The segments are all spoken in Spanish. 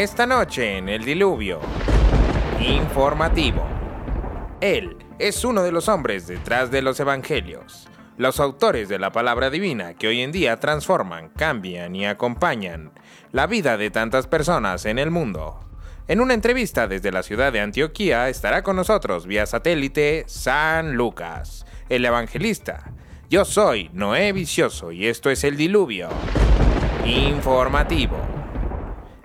Esta noche en El Diluvio. Informativo. Él es uno de los hombres detrás de los evangelios, los autores de la palabra divina que hoy en día transforman, cambian y acompañan la vida de tantas personas en el mundo. En una entrevista desde la ciudad de Antioquía estará con nosotros vía satélite San Lucas, el evangelista. Yo soy Noé Vicioso y esto es El Diluvio. Informativo.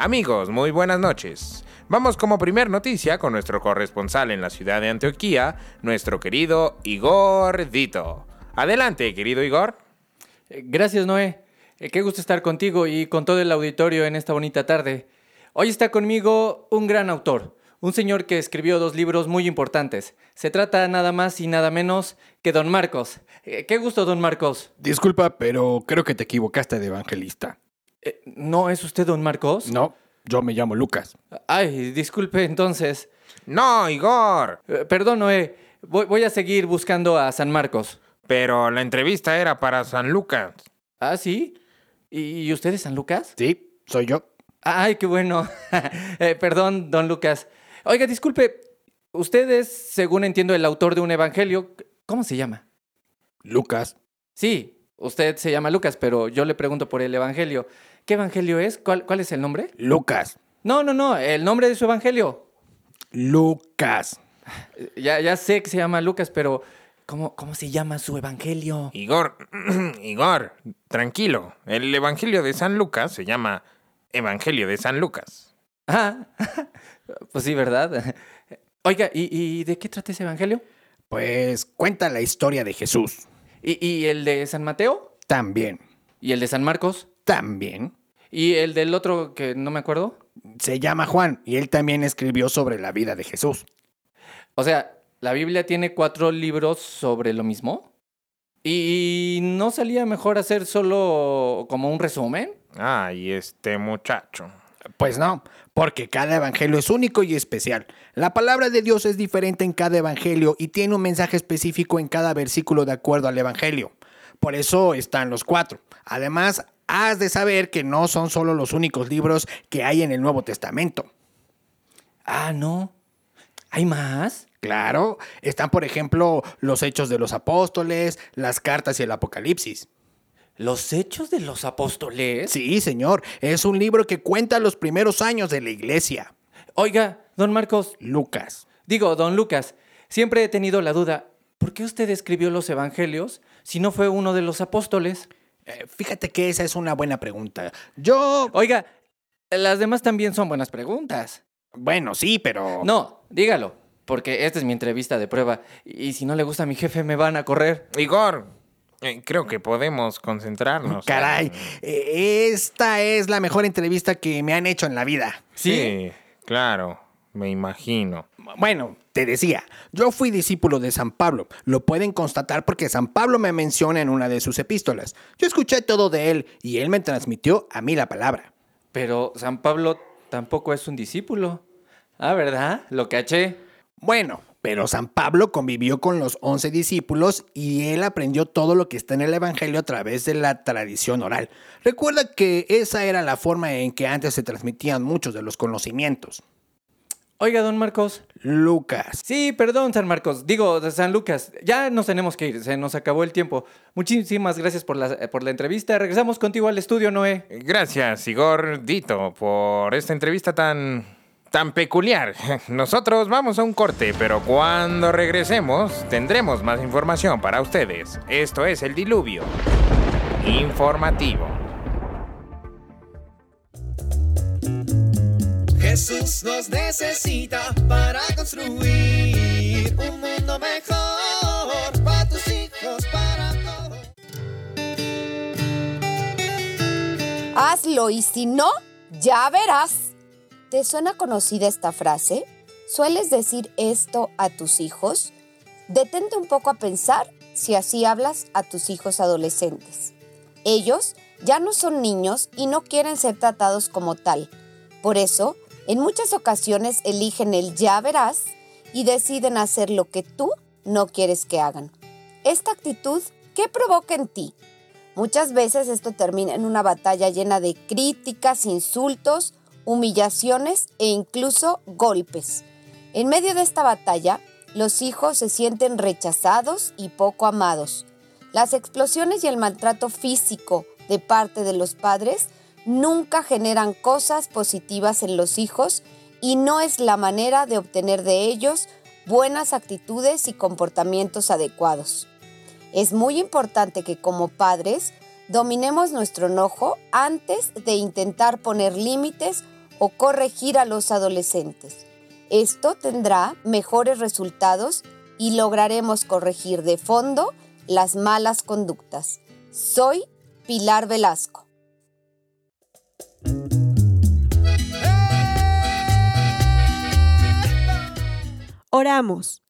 Amigos, muy buenas noches. Vamos como primer noticia con nuestro corresponsal en la ciudad de Antioquía, nuestro querido Igor Dito. Adelante, querido Igor. Eh, Gracias, Noé. Eh, Qué gusto estar contigo y con todo el auditorio en esta bonita tarde. Hoy está conmigo un gran autor, un señor que escribió dos libros muy importantes. Se trata nada más y nada menos que Don Marcos. Eh, Qué gusto, Don Marcos. Disculpa, pero creo que te equivocaste de evangelista. Eh, ¿No es usted Don Marcos? No, yo me llamo Lucas. Ay, disculpe entonces. No, Igor. Eh, Perdón, Noé. Voy, voy a seguir buscando a San Marcos. Pero la entrevista era para San Lucas. ¿Ah, sí? ¿Y y usted es San Lucas? Sí, soy yo. Ay, qué bueno. Eh, perdón, don Lucas. Oiga, disculpe. Usted es, según entiendo, el autor de un evangelio. ¿Cómo se llama? Lucas. Sí, usted se llama Lucas, pero yo le pregunto por el evangelio. ¿Qué evangelio es? ¿Cuál, cuál es el nombre? Lucas. No, no, no, el nombre de su evangelio. Lucas. Eh, Ya, ya sé que se llama Lucas, pero ¿cómo, cómo se llama su evangelio? Igor, Igor, tranquilo. El Evangelio de San Lucas se llama Evangelio de San Lucas. Ah, pues sí, ¿verdad? Oiga, ¿y, y de qué trata ese evangelio? Pues cuenta la historia de Jesús. ¿Y, y el de San Mateo? También. ¿Y el de San Marcos? También. ¿Y el del otro que no me acuerdo? Se llama Juan y él también escribió sobre la vida de Jesús. O sea, ¿la Biblia tiene cuatro libros sobre lo mismo? ¿Y no salía mejor hacer solo como un resumen? Ay, este muchacho. Pues no, porque cada evangelio es único y especial. La palabra de Dios es diferente en cada evangelio y tiene un mensaje específico en cada versículo de acuerdo al evangelio. Por eso están los cuatro. Además, has de saber que no son solo los únicos libros que hay en el Nuevo Testamento. Ah, no. ¿Hay más? Claro, están por ejemplo los hechos de los apóstoles, las cartas y el Apocalipsis. ¿Los hechos de los apóstoles? Sí, señor, es un libro que cuenta los primeros años de la iglesia. Oiga, don Marcos, Lucas. digo, don Lucas, siempre he tenido la duda, ¿por qué usted escribió los evangelios si no fue uno de los apóstoles? Eh, fíjate que esa es una buena pregunta. Yo... Oiga, las demás también son buenas preguntas. Bueno, sí, pero... No, dígalo, porque esta es mi entrevista de prueba y si no le gusta a mi jefe me van a correr. Igor, creo que podemos concentrarnos. Caray, eh, esta es la mejor entrevista que me han hecho en la vida. Sí, claro, me imagino. Bueno, te decía, yo fui discípulo de San Pablo. Lo pueden constatar porque San Pablo me menciona en una de sus epístolas. Yo escuché todo de él y él me transmitió a mí la palabra. Pero San Pablo tampoco es un discípulo. Ah, ¿verdad? Lo caché. Bueno, pero San Pablo convivió con los once discípulos y él aprendió todo lo que está en el Evangelio a través de la tradición oral. Recuerda que esa era la forma en que antes se transmitían muchos de los conocimientos. Oiga, don Marcos. Lucas. Sí, perdón, San Marcos. Digo, de San Lucas. Ya nos tenemos que ir, se nos acabó el tiempo. Muchísimas gracias por la, por la entrevista. Regresamos contigo al estudio, Noé. Gracias, Igor Dito, por esta entrevista tan tan peculiar. Nosotros vamos a un corte, pero cuando regresemos tendremos más información para ustedes. Esto es el diluvio informativo. Jesús nos necesita para construir un mundo mejor para tus hijos, para todos. Hazlo y si no, ya verás. ¿Te suena conocida esta frase? ¿Sueles decir esto a tus hijos? Detente un poco a pensar si así hablas a tus hijos adolescentes. Ellos ya no son niños y no quieren ser tratados como tal. Por eso, en muchas ocasiones eligen el ya verás y deciden hacer lo que tú no quieres que hagan. Esta actitud, ¿qué provoca en ti? Muchas veces esto termina en una batalla llena de críticas, insultos, humillaciones e incluso golpes. En medio de esta batalla, los hijos se sienten rechazados y poco amados. Las explosiones y el maltrato físico de parte de los padres nunca generan cosas positivas en los hijos y no es la manera de obtener de ellos buenas actitudes y comportamientos adecuados. Es muy importante que como padres dominemos nuestro enojo antes de intentar poner límites o corregir a los adolescentes. Esto tendrá mejores resultados y lograremos corregir de fondo las malas conductas. Soy Pilar Velasco. Oramos.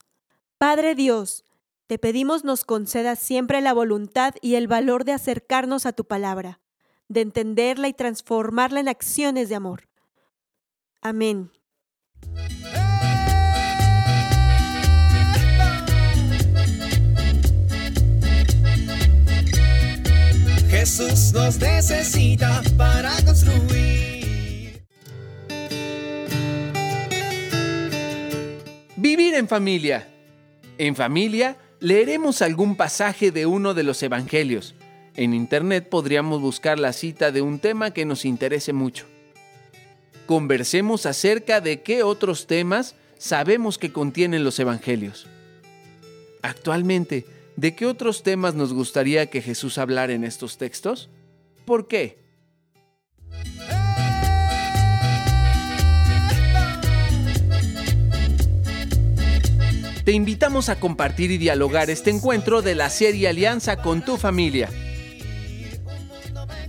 Padre Dios, te pedimos nos concedas siempre la voluntad y el valor de acercarnos a tu palabra, de entenderla y transformarla en acciones de amor. Amén. Jesús nos necesita para construir. Vivir en familia. En familia leeremos algún pasaje de uno de los evangelios. En internet podríamos buscar la cita de un tema que nos interese mucho. Conversemos acerca de qué otros temas sabemos que contienen los evangelios. Actualmente, ¿de qué otros temas nos gustaría que Jesús hablara en estos textos? ¿Por qué? Te invitamos a compartir y dialogar este encuentro de la serie Alianza con tu familia.